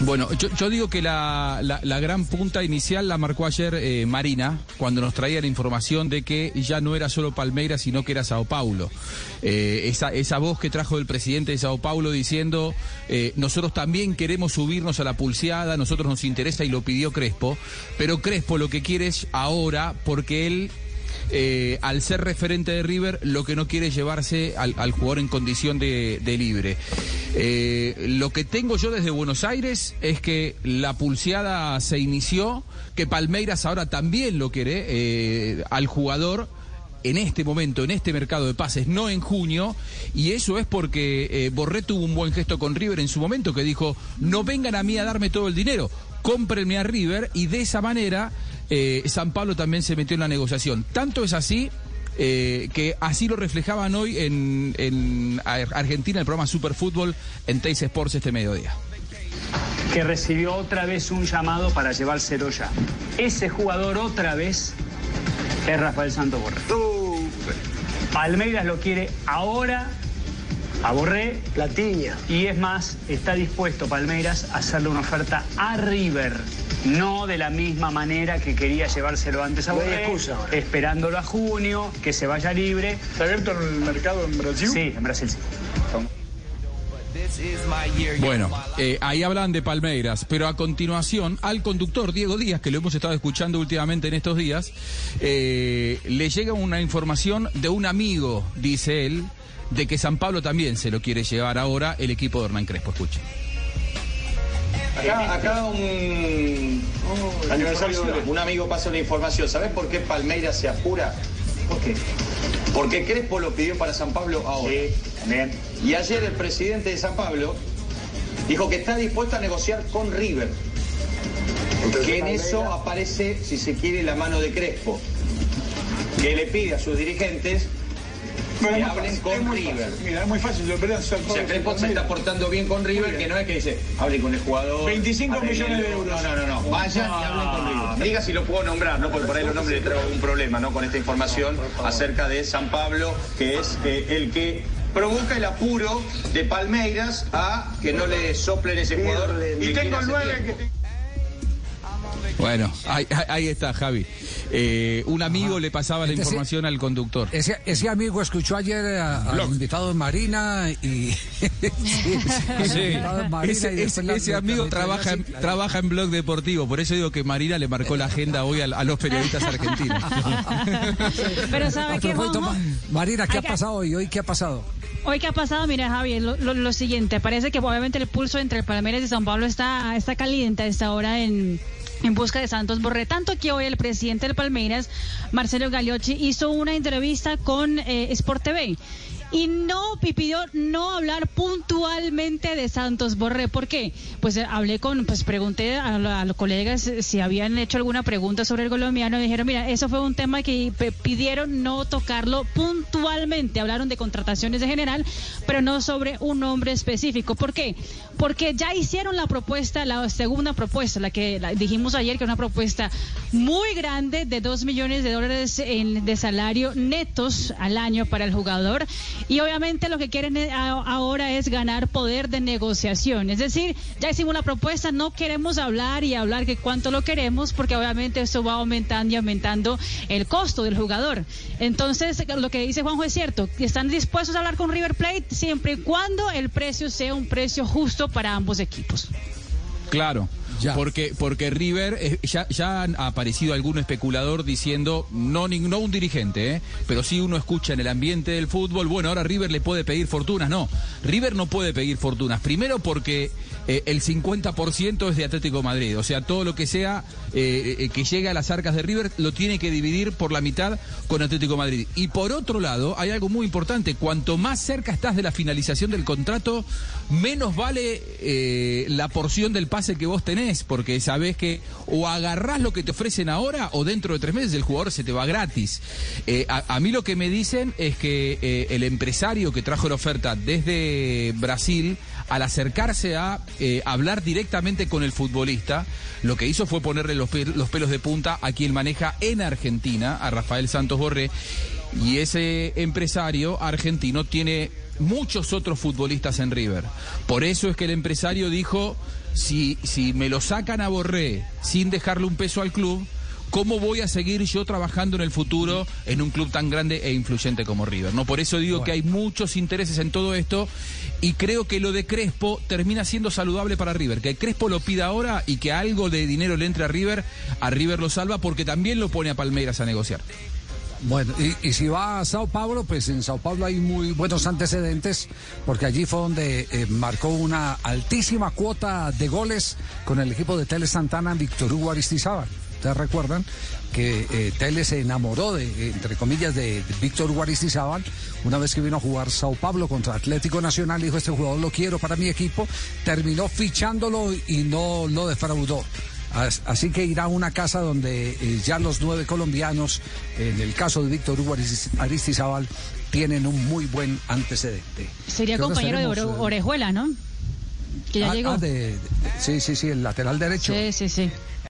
Bueno, yo, digo que la, gran punta inicial la marcó ayer eh, Marina, cuando nos traía la información de que ya no era solo Palmeiras, sino que era Sao Paulo. Eh, esa, esa voz que trajo el presidente de Sao Paulo diciendo, eh, nosotros también queremos subirnos a la pulseada, nosotros nos interesa y lo pidió Crespo, pero Crespo lo que quiere es ahora, porque él al ser referente de River, lo que no quiere es llevarse al, jugador en condición de, libre. Eh, lo que tengo yo desde Buenos Aires es que la pulseada se inició, que Palmeiras ahora también lo quiere eh, al jugador en este momento, en este mercado de pases, no en junio, y eso es porque Borré tuvo un buen gesto con River en su momento, que dijo, no vengan a mí a darme todo el dinero, cómprenme a River, y de esa manera eh, San Pablo también se metió en la negociación. Tanto es así eh, que así lo reflejaban hoy en, Argentina, el programa Superfútbol en Teis Sports este mediodía. Que recibió otra vez un llamado para llevárselo ya. Ese jugador otra vez es Rafael Santos Borré. Palmeiras lo quiere ahora a Borré. Platiña. Y es más, está dispuesto Palmeiras a hacerle una oferta a River no de la misma manera que quería llevárselo antes a Borré, esperándolo a junio, que se vaya libre. ¿Está abierto el mercado en Brasil? Sí, en Brasil sí. Bueno, eh, ahí hablan de Palmeiras, pero a continuación al conductor Diego Díaz, que lo hemos estado escuchando últimamente en estos días, eh, le llega una información de un amigo, dice él, de que San Pablo también se lo quiere llevar ahora el equipo de Hernán Crespo. Escuchen. Acá, un aniversario, un amigo pasa una información. ¿Sabes por qué Palmeiras se apura? ¿Por qué? Porque Crespo lo pidió para San Pablo ahora. Sí, también. Y ayer el presidente de San Pablo dijo que está dispuesto a negociar con River. que en eso aparece, si se quiere, la mano de Crespo. Que le pide a sus dirigentes que hablen con River. Mira, es muy fácil, yo se está portando bien con River, que no es que dice, hable con el jugador. 25 millones de euros. No, no, no, no. Vayan y hablen con River. Diga si lo puedo nombrar, ¿no? Porque por ahí los nombres le traigo un problema, ¿no? Con esta información acerca de San Pablo, que es eh, el que provoca el apuro de Palmeiras a que no le soplen ese jugador. Y tengo 9 que bueno, ahí, está, Javi. Eh, un amigo le pasaba la información al conductor. Ese, amigo escuchó ayer al invitado Marina y. ese, amigo trabaja, en, trabaja en blog deportivo, por eso digo que Marina le marcó la agenda hoy a, los periodistas argentinos. Pero ¿sabe qué, Marina, ¿qué ha pasado hoy? ¿Hoy qué ha pasado? Hoy qué ha pasado, mira Javi, lo, siguiente, parece que obviamente el pulso entre Palmeiras y San Pablo está, está caliente a esta hora en, en busca de Santos Borré. Tanto que hoy el presidente del Palmeiras, Marcelo Gagliotti, hizo una entrevista con eh, Sport TV y no pidió no hablar puntualmente de Santos Borré. ¿Por qué? Pues eh, hablé con, pues pregunté a, los colegas si habían hecho alguna pregunta sobre el colombiano dijeron, mira, eso fue un tema que pidieron no tocarlo puntualmente. Hablaron de contrataciones de general, pero no sobre un nombre específico. ¿Por qué? Porque ya hicieron la propuesta, la segunda propuesta, la que dijimos ayer, que es una propuesta muy grande de dos millones de dólares en, de salario netos al año para el jugador y obviamente lo que quieren eh, ahora es ganar poder de negociación. Es decir, ya hicimos la propuesta, no queremos hablar y hablar que cuánto lo queremos, porque obviamente eso va aumentando y aumentando el costo del jugador. Entonces, lo que dice Juanjo es cierto, están dispuestos a hablar con River Plate siempre y cuando el precio sea un precio justo para ambos equipos. Claro. Porque, porque River, eh, ya, ya ha aparecido algún especulador diciendo, no, no un dirigente, eh, pero sí uno escucha en el ambiente del fútbol, bueno, ahora River le puede pedir fortunas. No, River no puede pedir fortunas. Primero porque eh, el 50% es de Atlético Madrid. O sea, todo lo que sea que llegue a las arcas de River lo tiene que dividir por la mitad con Atlético Madrid. Y por otro lado, hay algo muy importante. Cuanto más cerca estás de la finalización del contrato, menos vale la porción del pase pase que vos tenés, porque sabés que o agarrás lo que te ofrecen ahora o dentro de tres meses el jugador se te va gratis. Eh, a, mí lo que me dicen es que eh, el empresario que trajo la oferta desde Brasil, al acercarse a eh, hablar directamente con el futbolista, lo que hizo fue ponerle los, los pelos de punta a quien maneja en Argentina, a Rafael Santos Borré, y ese empresario argentino tiene muchos otros futbolistas en River. Por eso es que el empresario dijo, si, si me lo sacan a Borré sin dejarle un peso al club, ¿cómo voy a seguir yo trabajando en el futuro en un club tan grande e influyente como River? ¿no? Por eso digo que hay muchos intereses en todo esto y creo que lo de Crespo termina siendo saludable para River. Que Crespo lo pida ahora y que algo de dinero le entre a River, a River lo salva porque también lo pone a Palmeiras a negociar. Bueno, y, si va a Sao Paulo, pues en Sao Paulo hay muy buenos antecedentes, porque allí fue donde eh, marcó una altísima cuota de goles con el equipo de Tele Santana, Víctor Hugo Aristizábal. Ustedes recuerdan que eh, Tele se enamoró de, entre comillas, de, de Víctor Hugo Aristizábal una vez que vino a jugar Sao Paulo contra Atlético Nacional, dijo este jugador lo quiero para mi equipo, terminó fichándolo y no lo defraudó. Así que irá a una casa donde eh, ya los nueve colombianos, en el caso de Víctor Hugo Aristizábal, tienen un muy buen antecedente. Sería compañero de Ore Orejuela, ¿no? Que ya ah, llegó. Ah, de, de, sí, sí, sí, el lateral derecho. Sí, sí, sí.